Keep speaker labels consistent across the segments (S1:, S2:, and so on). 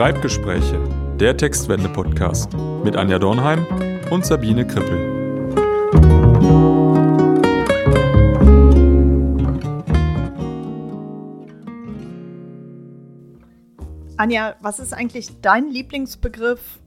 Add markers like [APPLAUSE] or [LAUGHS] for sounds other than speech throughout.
S1: Schreibgespräche, der Textwende-Podcast mit Anja Dornheim und Sabine Krippel.
S2: Anja, was ist eigentlich dein Lieblingsbegriff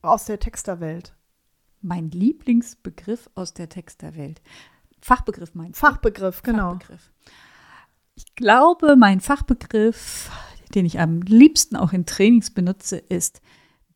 S2: aus der Texterwelt?
S3: Mein Lieblingsbegriff aus der Texterwelt. Fachbegriff meinst
S2: du? Fachbegriff, genau. Fachbegriff.
S3: Ich glaube, mein Fachbegriff, den ich am liebsten auch in Trainings benutze, ist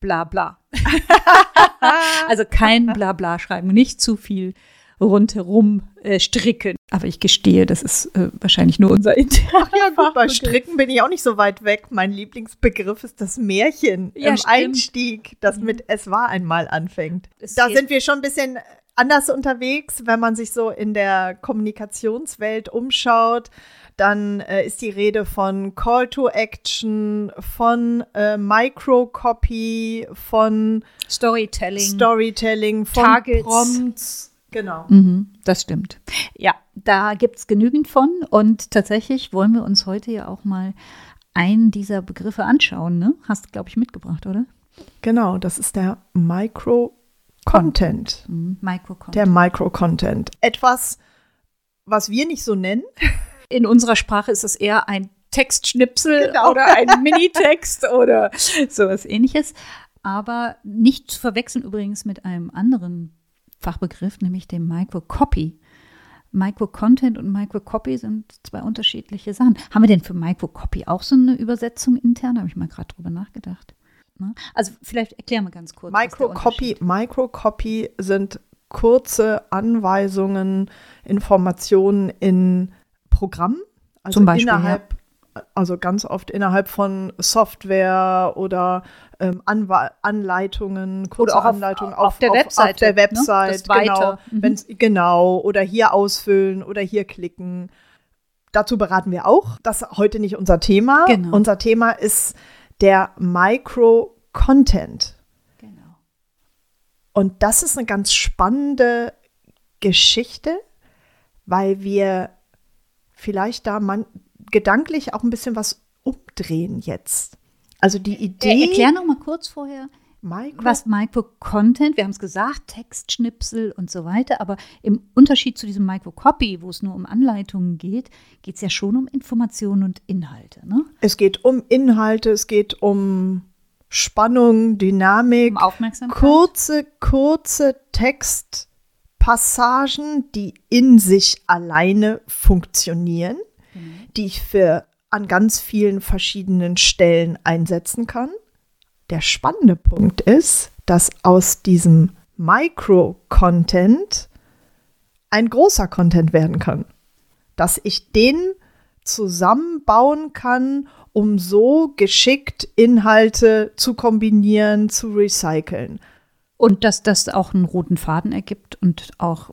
S3: bla bla. [LAUGHS] also kein bla bla schreiben, nicht zu viel rundherum äh, stricken. Aber ich gestehe, das ist äh, wahrscheinlich nur unser interner.
S2: ja, gut, bei Stricken bin ich auch nicht so weit weg. Mein Lieblingsbegriff ist das Märchen ja, im stimmt. Einstieg, das mit Es war einmal anfängt. Es da sind wir schon ein bisschen anders unterwegs, wenn man sich so in der Kommunikationswelt umschaut dann äh, ist die Rede von Call to Action, von äh, Microcopy, von
S3: Storytelling,
S2: Storytelling, von Targets. Prompts.
S3: Genau. Mhm, das stimmt. Ja, da gibt es genügend von und tatsächlich wollen wir uns heute ja auch mal einen dieser Begriffe anschauen. Ne? Hast du, glaube ich, mitgebracht, oder?
S2: Genau, das ist der Micro-Content.
S3: Mhm, Micro-Content.
S2: Der Micro-Content. Etwas, was wir nicht so nennen.
S3: In unserer Sprache ist es eher ein Textschnipsel genau. oder ein [LAUGHS] Minitext oder sowas ähnliches. Aber nicht zu verwechseln übrigens mit einem anderen Fachbegriff, nämlich dem Microcopy. Micro-Content und Micro-Copy sind zwei unterschiedliche Sachen. Haben wir denn für Micro-Copy auch so eine Übersetzung intern? Da habe ich mal gerade drüber nachgedacht. Ne? Also vielleicht erklären wir ganz kurz.
S2: Micro-Copy Micro sind kurze Anweisungen, Informationen in Programm,
S3: also Zum Beispiel,
S2: innerhalb, ja. also ganz oft innerhalb von Software oder ähm, Anwe Anleitungen,
S3: kurze oder auch Anleitungen auf, auf, der Webseite, auf
S2: der ne? Website, ne? genau, mhm. genau, oder hier ausfüllen oder hier klicken. Dazu beraten wir auch. Das ist heute nicht unser Thema. Genau. Unser Thema ist der Micro-Content. Genau. Und das ist eine ganz spannende Geschichte, weil wir vielleicht da man gedanklich auch ein bisschen was umdrehen jetzt. Also die Idee.
S3: Äh, erklär noch mal kurz vorher. Micro? Was Micro-Content, wir haben es gesagt, Textschnipsel und so weiter, aber im Unterschied zu diesem Micro-Copy, wo es nur um Anleitungen geht, geht es ja schon um Informationen und Inhalte. Ne?
S2: Es geht um Inhalte, es geht um Spannung, Dynamik, um
S3: Aufmerksamkeit.
S2: kurze, kurze Text. Passagen, die in sich alleine funktionieren, mhm. die ich für an ganz vielen verschiedenen Stellen einsetzen kann. Der spannende Punkt ist, dass aus diesem Micro-Content ein großer Content werden kann. Dass ich den zusammenbauen kann, um so geschickt Inhalte zu kombinieren, zu recyceln.
S3: Und dass das auch einen roten Faden ergibt und auch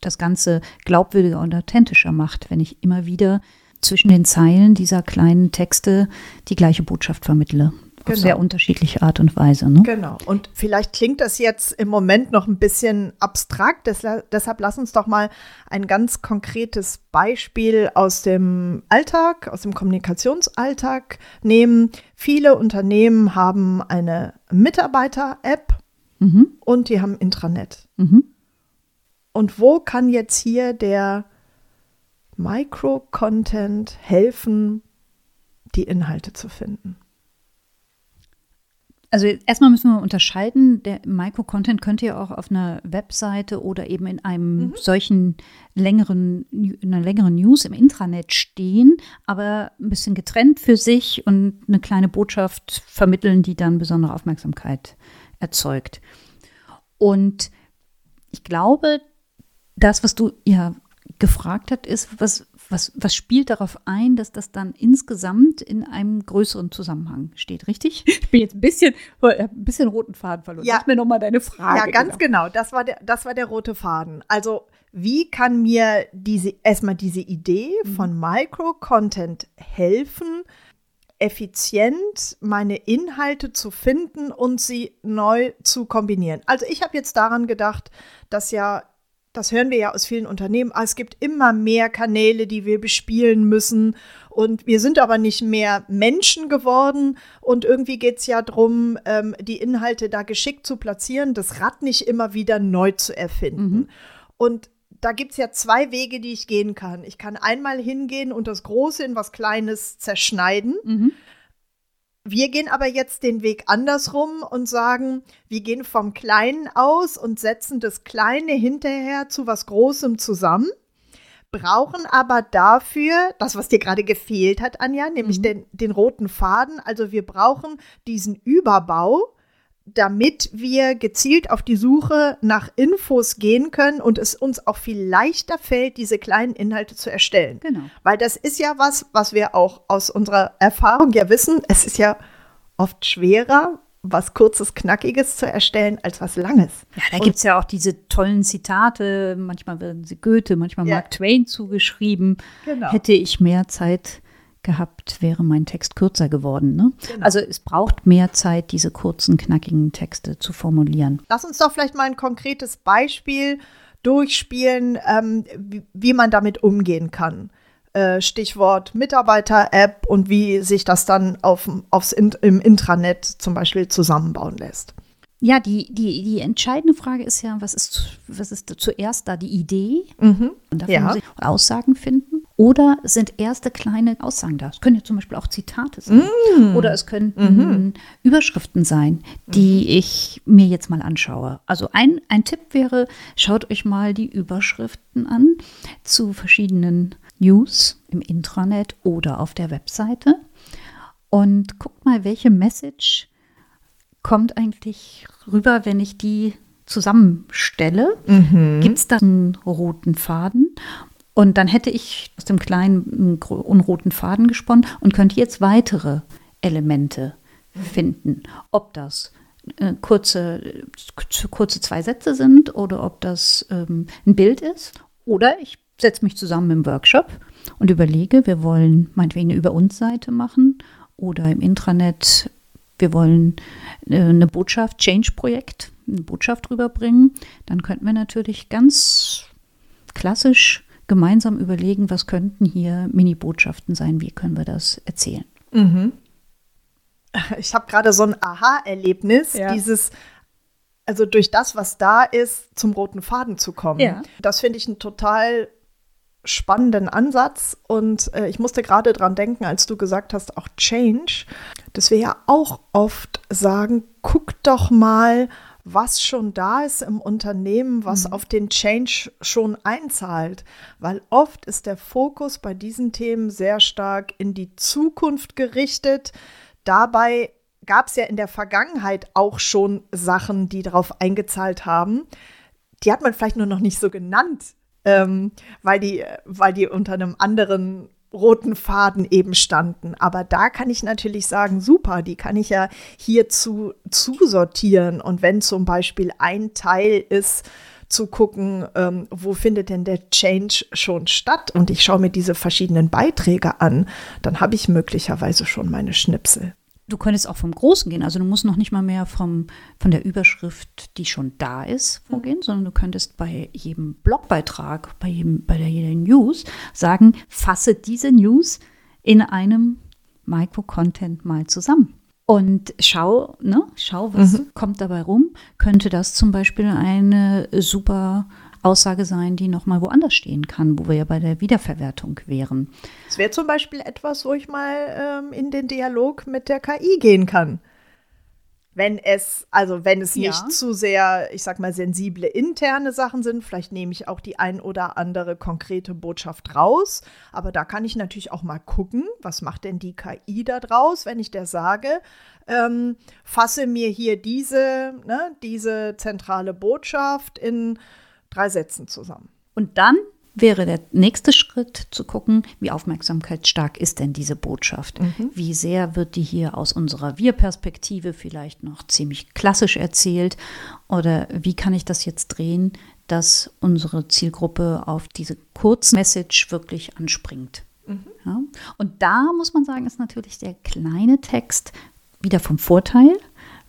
S3: das Ganze glaubwürdiger und authentischer macht, wenn ich immer wieder zwischen den Zeilen dieser kleinen Texte die gleiche Botschaft vermittle. Auf genau. sehr unterschiedliche Art und Weise. Ne?
S2: Genau. Und vielleicht klingt das jetzt im Moment noch ein bisschen abstrakt. deshalb lass uns doch mal ein ganz konkretes Beispiel aus dem Alltag, aus dem Kommunikationsalltag nehmen. Viele Unternehmen haben eine Mitarbeiter-App Mhm. Und die haben Intranet. Mhm. Und wo kann jetzt hier der Micro-Content helfen, die Inhalte zu finden?
S3: Also erstmal müssen wir unterscheiden, der Micro-Content könnte ja auch auf einer Webseite oder eben in einem mhm. solchen längeren, in einer längeren News im Intranet stehen, aber ein bisschen getrennt für sich und eine kleine Botschaft vermitteln, die dann besondere Aufmerksamkeit erzeugt. Und ich glaube, das, was du ja gefragt hast, ist, was, was, was spielt darauf ein, dass das dann insgesamt in einem größeren Zusammenhang steht, richtig? [LAUGHS] Ich bin jetzt ein bisschen, ein bisschen roten Faden verloren.
S2: Ja.
S3: Sag mir nochmal deine Frage.
S2: Ja, ganz genau. genau. Das, war der, das war der rote Faden. Also, wie kann mir diese, erstmal diese Idee mhm. von Micro-Content helfen, effizient meine Inhalte zu finden und sie neu zu kombinieren. Also ich habe jetzt daran gedacht, dass ja das hören wir ja aus vielen Unternehmen, ah, es gibt immer mehr Kanäle, die wir bespielen müssen. Und wir sind aber nicht mehr Menschen geworden. Und irgendwie geht es ja darum, ähm, die Inhalte da geschickt zu platzieren, das Rad nicht immer wieder neu zu erfinden. Mhm. Und da gibt es ja zwei Wege, die ich gehen kann. Ich kann einmal hingehen und das Große in was Kleines zerschneiden. Mhm. Wir gehen aber jetzt den Weg andersrum und sagen, wir gehen vom Kleinen aus und setzen das Kleine hinterher zu was Großem zusammen, brauchen aber dafür das, was dir gerade gefehlt hat, Anja, nämlich mhm. den, den roten Faden. Also wir brauchen diesen Überbau, damit wir gezielt auf die Suche nach Infos gehen können und es uns auch viel leichter fällt, diese kleinen Inhalte zu erstellen.
S3: Genau.
S2: Weil das ist ja was, was wir auch aus unserer Erfahrung ja wissen. Es ist ja oft schwerer, was kurzes, knackiges zu erstellen, als was langes.
S3: Ja, da gibt es ja auch diese tollen Zitate. Manchmal werden sie Goethe, manchmal ja. Mark Twain zugeschrieben. Genau. Hätte ich mehr Zeit gehabt, wäre mein Text kürzer geworden. Ne? Genau. Also es braucht mehr Zeit, diese kurzen, knackigen Texte zu formulieren.
S2: Lass uns doch vielleicht mal ein konkretes Beispiel durchspielen, ähm, wie, wie, man damit umgehen kann. Äh, Stichwort Mitarbeiter-App und wie sich das dann auf, aufs, im Intranet zum Beispiel zusammenbauen lässt.
S3: Ja, die, die, die entscheidende Frage ist ja, was ist, was ist zuerst da die Idee? Mhm. Und dafür ja. muss ich Aussagen finden. Oder sind erste kleine Aussagen da? Es können ja zum Beispiel auch Zitate sein. Mm. Oder es könnten mhm. Überschriften sein, die mhm. ich mir jetzt mal anschaue. Also ein, ein Tipp wäre, schaut euch mal die Überschriften an zu verschiedenen News im Intranet oder auf der Webseite und guckt mal, welche Message kommt eigentlich rüber, wenn ich die zusammenstelle? Mhm. Gibt es da einen roten Faden? Und dann hätte ich aus dem kleinen unroten Faden gesponnen und könnte jetzt weitere Elemente finden. Ob das äh, kurze, kurze zwei Sätze sind oder ob das ähm, ein Bild ist. Oder ich setze mich zusammen im Workshop und überlege, wir wollen meinetwegen eine Über uns Seite machen oder im Intranet wir wollen äh, eine Botschaft, Change-Projekt, eine Botschaft rüberbringen, dann könnten wir natürlich ganz klassisch gemeinsam überlegen, was könnten hier Mini-Botschaften sein, wie können wir das erzählen. Mhm.
S2: Ich habe gerade so ein Aha-Erlebnis, ja. dieses, also durch das, was da ist, zum roten Faden zu kommen. Ja. Das finde ich ein total spannenden Ansatz und äh, ich musste gerade dran denken, als du gesagt hast, auch Change, dass wir ja auch oft sagen, guck doch mal, was schon da ist im Unternehmen, was mhm. auf den Change schon einzahlt. Weil oft ist der Fokus bei diesen Themen sehr stark in die Zukunft gerichtet. Dabei gab es ja in der Vergangenheit auch schon Sachen, die darauf eingezahlt haben. Die hat man vielleicht nur noch nicht so genannt ähm, weil, die, weil die unter einem anderen roten Faden eben standen. Aber da kann ich natürlich sagen, super, die kann ich ja hierzu zusortieren. Und wenn zum Beispiel ein Teil ist, zu gucken, ähm, wo findet denn der Change schon statt und ich schaue mir diese verschiedenen Beiträge an, dann habe ich möglicherweise schon meine Schnipsel.
S3: Du könntest auch vom Großen gehen. Also du musst noch nicht mal mehr vom, von der Überschrift, die schon da ist, vorgehen, mhm. sondern du könntest bei jedem Blogbeitrag, bei, jedem, bei der jeder News sagen, fasse diese News in einem Micro-Content mal zusammen. Und schau, ne, schau, was mhm. kommt dabei rum. Könnte das zum Beispiel eine super Aussage sein, die nochmal woanders stehen kann, wo wir ja bei der Wiederverwertung wären.
S2: Es wäre zum Beispiel etwas, wo ich mal ähm, in den Dialog mit der KI gehen kann. Wenn es, also wenn es ja. nicht zu sehr, ich sag mal, sensible interne Sachen sind, vielleicht nehme ich auch die ein oder andere konkrete Botschaft raus. Aber da kann ich natürlich auch mal gucken, was macht denn die KI da draus, wenn ich der sage, ähm, fasse mir hier diese, ne, diese zentrale Botschaft in drei Sätzen zusammen.
S3: Und dann wäre der nächste Schritt zu gucken, wie aufmerksamkeitsstark ist denn diese Botschaft? Mhm. Wie sehr wird die hier aus unserer Wir-Perspektive vielleicht noch ziemlich klassisch erzählt? Oder wie kann ich das jetzt drehen, dass unsere Zielgruppe auf diese Kurzmessage wirklich anspringt? Mhm. Ja? Und da muss man sagen, ist natürlich der kleine Text wieder vom Vorteil,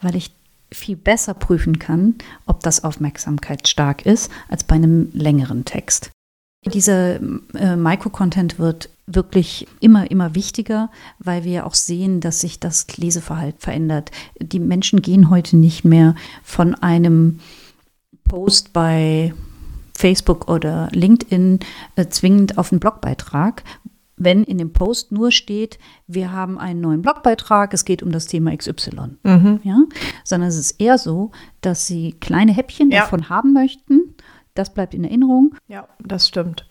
S3: weil ich viel besser prüfen kann, ob das aufmerksamkeitsstark ist, als bei einem längeren Text. Dieser äh, Micro-Content wird wirklich immer, immer wichtiger, weil wir auch sehen, dass sich das Leseverhalten verändert. Die Menschen gehen heute nicht mehr von einem Post bei Facebook oder LinkedIn äh, zwingend auf einen Blogbeitrag, wenn in dem Post nur steht, wir haben einen neuen Blogbeitrag, es geht um das Thema XY. Mhm. Ja? Sondern es ist eher so, dass sie kleine Häppchen ja. davon haben möchten. Das bleibt in Erinnerung.
S2: Ja, das stimmt.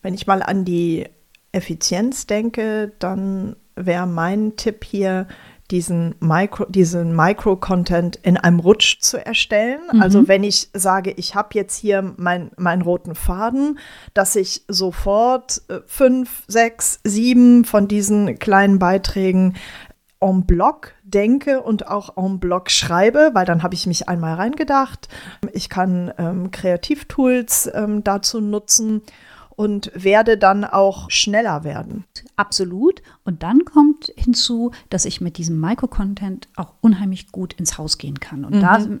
S2: Wenn ich mal an die Effizienz denke, dann wäre mein Tipp hier, diesen Micro, diesen Micro-Content in einem Rutsch zu erstellen. Mhm. Also wenn ich sage, ich habe jetzt hier mein, meinen roten Faden, dass ich sofort äh, fünf, sechs, sieben von diesen kleinen Beiträgen en bloc denke und auch en bloc schreibe, weil dann habe ich mich einmal reingedacht. Ich kann ähm, Kreativtools ähm, dazu nutzen und werde dann auch schneller werden.
S3: Absolut. Und dann kommt hinzu, dass ich mit diesem Micro-Content auch unheimlich gut ins Haus gehen kann. Und mhm. da sind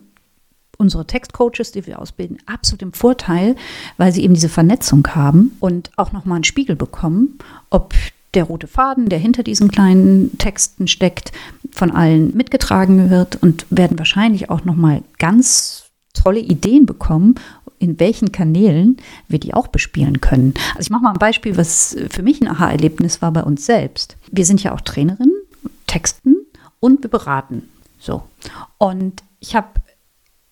S3: unsere Textcoaches, die wir ausbilden, absolut im Vorteil, weil sie eben diese Vernetzung haben und auch nochmal einen Spiegel bekommen, ob der rote Faden, der hinter diesen kleinen Texten steckt, von allen mitgetragen wird und werden wahrscheinlich auch nochmal ganz tolle Ideen bekommen, in welchen Kanälen wir die auch bespielen können. Also ich mache mal ein Beispiel, was für mich ein Aha-Erlebnis war bei uns selbst. Wir sind ja auch Trainerinnen, texten und wir beraten. So. Und ich habe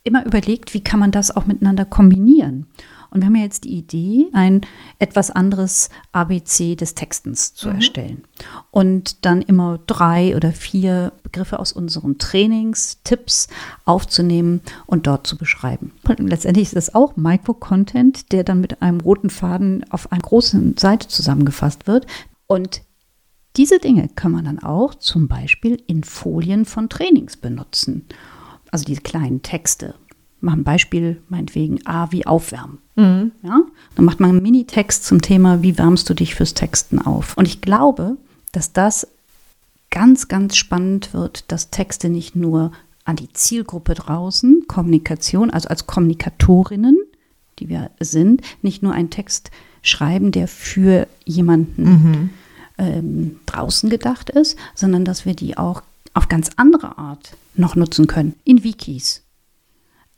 S3: immer überlegt, wie kann man das auch miteinander kombinieren. Und wir haben ja jetzt die Idee, ein etwas anderes ABC des Textens zu mhm. erstellen. Und dann immer drei oder vier Begriffe aus unseren Trainings, Tipps aufzunehmen und dort zu beschreiben. Und letztendlich ist das auch Micro-Content, der dann mit einem roten Faden auf einer großen Seite zusammengefasst wird. Und diese Dinge kann man dann auch zum Beispiel in Folien von Trainings benutzen. Also diese kleinen Texte mache ein Beispiel, meinetwegen A wie aufwärmen. Mhm. Ja? Dann macht man einen Minitext zum Thema, wie wärmst du dich fürs Texten auf. Und ich glaube, dass das ganz, ganz spannend wird, dass Texte nicht nur an die Zielgruppe draußen, Kommunikation, also als Kommunikatorinnen, die wir sind, nicht nur einen Text schreiben, der für jemanden mhm. ähm, draußen gedacht ist, sondern dass wir die auch auf ganz andere Art noch nutzen können. In Wikis,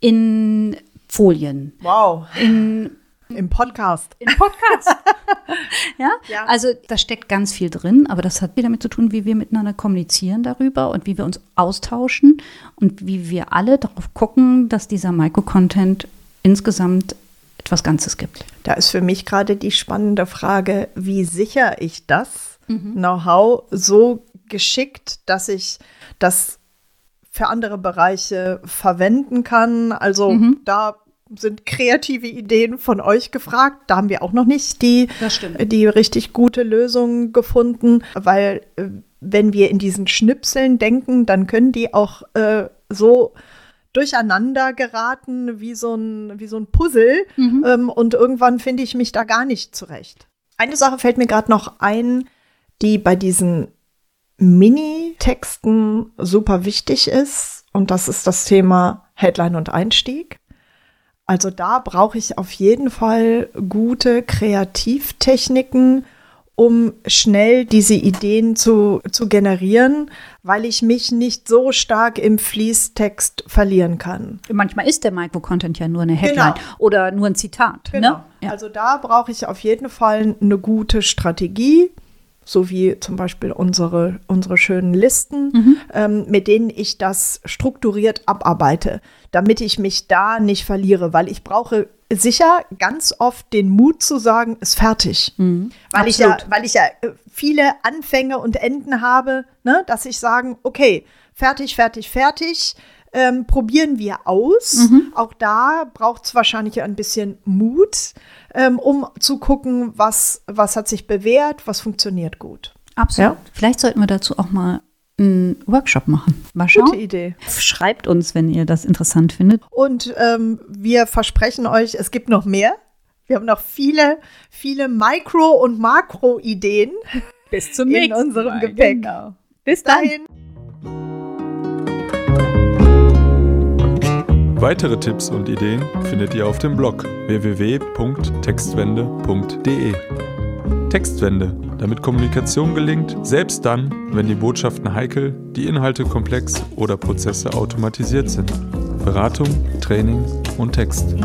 S3: in Folien.
S2: Wow.
S3: In
S2: im Podcast.
S3: Im Podcast. [LAUGHS] ja? ja? Also da steckt ganz viel drin, aber das hat wieder damit zu tun, wie wir miteinander kommunizieren darüber und wie wir uns austauschen und wie wir alle darauf gucken, dass dieser Micro-Content insgesamt etwas Ganzes gibt.
S2: Da ist für mich gerade die spannende Frage, wie sicher ich das mhm. Know-how so geschickt, dass ich das für andere Bereiche verwenden kann. Also mhm. da sind kreative Ideen von euch gefragt. Da haben wir auch noch nicht die, die richtig gute Lösung gefunden, weil äh, wenn wir in diesen Schnipseln denken, dann können die auch äh, so durcheinander geraten wie so ein, wie so ein Puzzle. Mhm. Ähm, und irgendwann finde ich mich da gar nicht zurecht. Eine Sache fällt mir gerade noch ein, die bei diesen Mini-Texten super wichtig ist. Und das ist das Thema Headline und Einstieg. Also da brauche ich auf jeden Fall gute Kreativtechniken, um schnell diese Ideen zu, zu generieren, weil ich mich nicht so stark im Fließtext verlieren kann.
S3: Manchmal ist der Micro-Content ja nur eine Headline genau. oder nur ein Zitat.
S2: Ne? Genau. Ne? Ja. Also da brauche ich auf jeden Fall eine gute Strategie so wie zum Beispiel unsere, unsere schönen Listen, mhm. ähm, mit denen ich das strukturiert abarbeite, damit ich mich da nicht verliere, weil ich brauche sicher ganz oft den Mut zu sagen, ist fertig. Mhm. Weil, ich ja, weil ich ja äh, viele Anfänge und Enden habe, ne, dass ich sagen, okay, fertig, fertig, fertig. Ähm, probieren wir aus. Mhm. Auch da braucht es wahrscheinlich ein bisschen Mut ähm, um zu gucken, was, was hat sich bewährt, was funktioniert gut.
S3: Absolut. Ja? Vielleicht sollten wir dazu auch mal einen Workshop machen. Mal schauen.
S2: Gute Idee.
S3: Schreibt uns, wenn ihr das interessant findet.
S2: Und ähm, wir versprechen euch, es gibt noch mehr. Wir haben noch viele, viele Mikro- und Makro-Ideen.
S3: Bis zum nächsten
S2: in unserem Mal. Gepäck.
S3: Genau. Bis dahin.
S1: Weitere Tipps und Ideen findet ihr auf dem Blog www.textwende.de. Textwende, damit Kommunikation gelingt, selbst dann, wenn die Botschaften heikel, die Inhalte komplex oder Prozesse automatisiert sind. Beratung, Training und Text.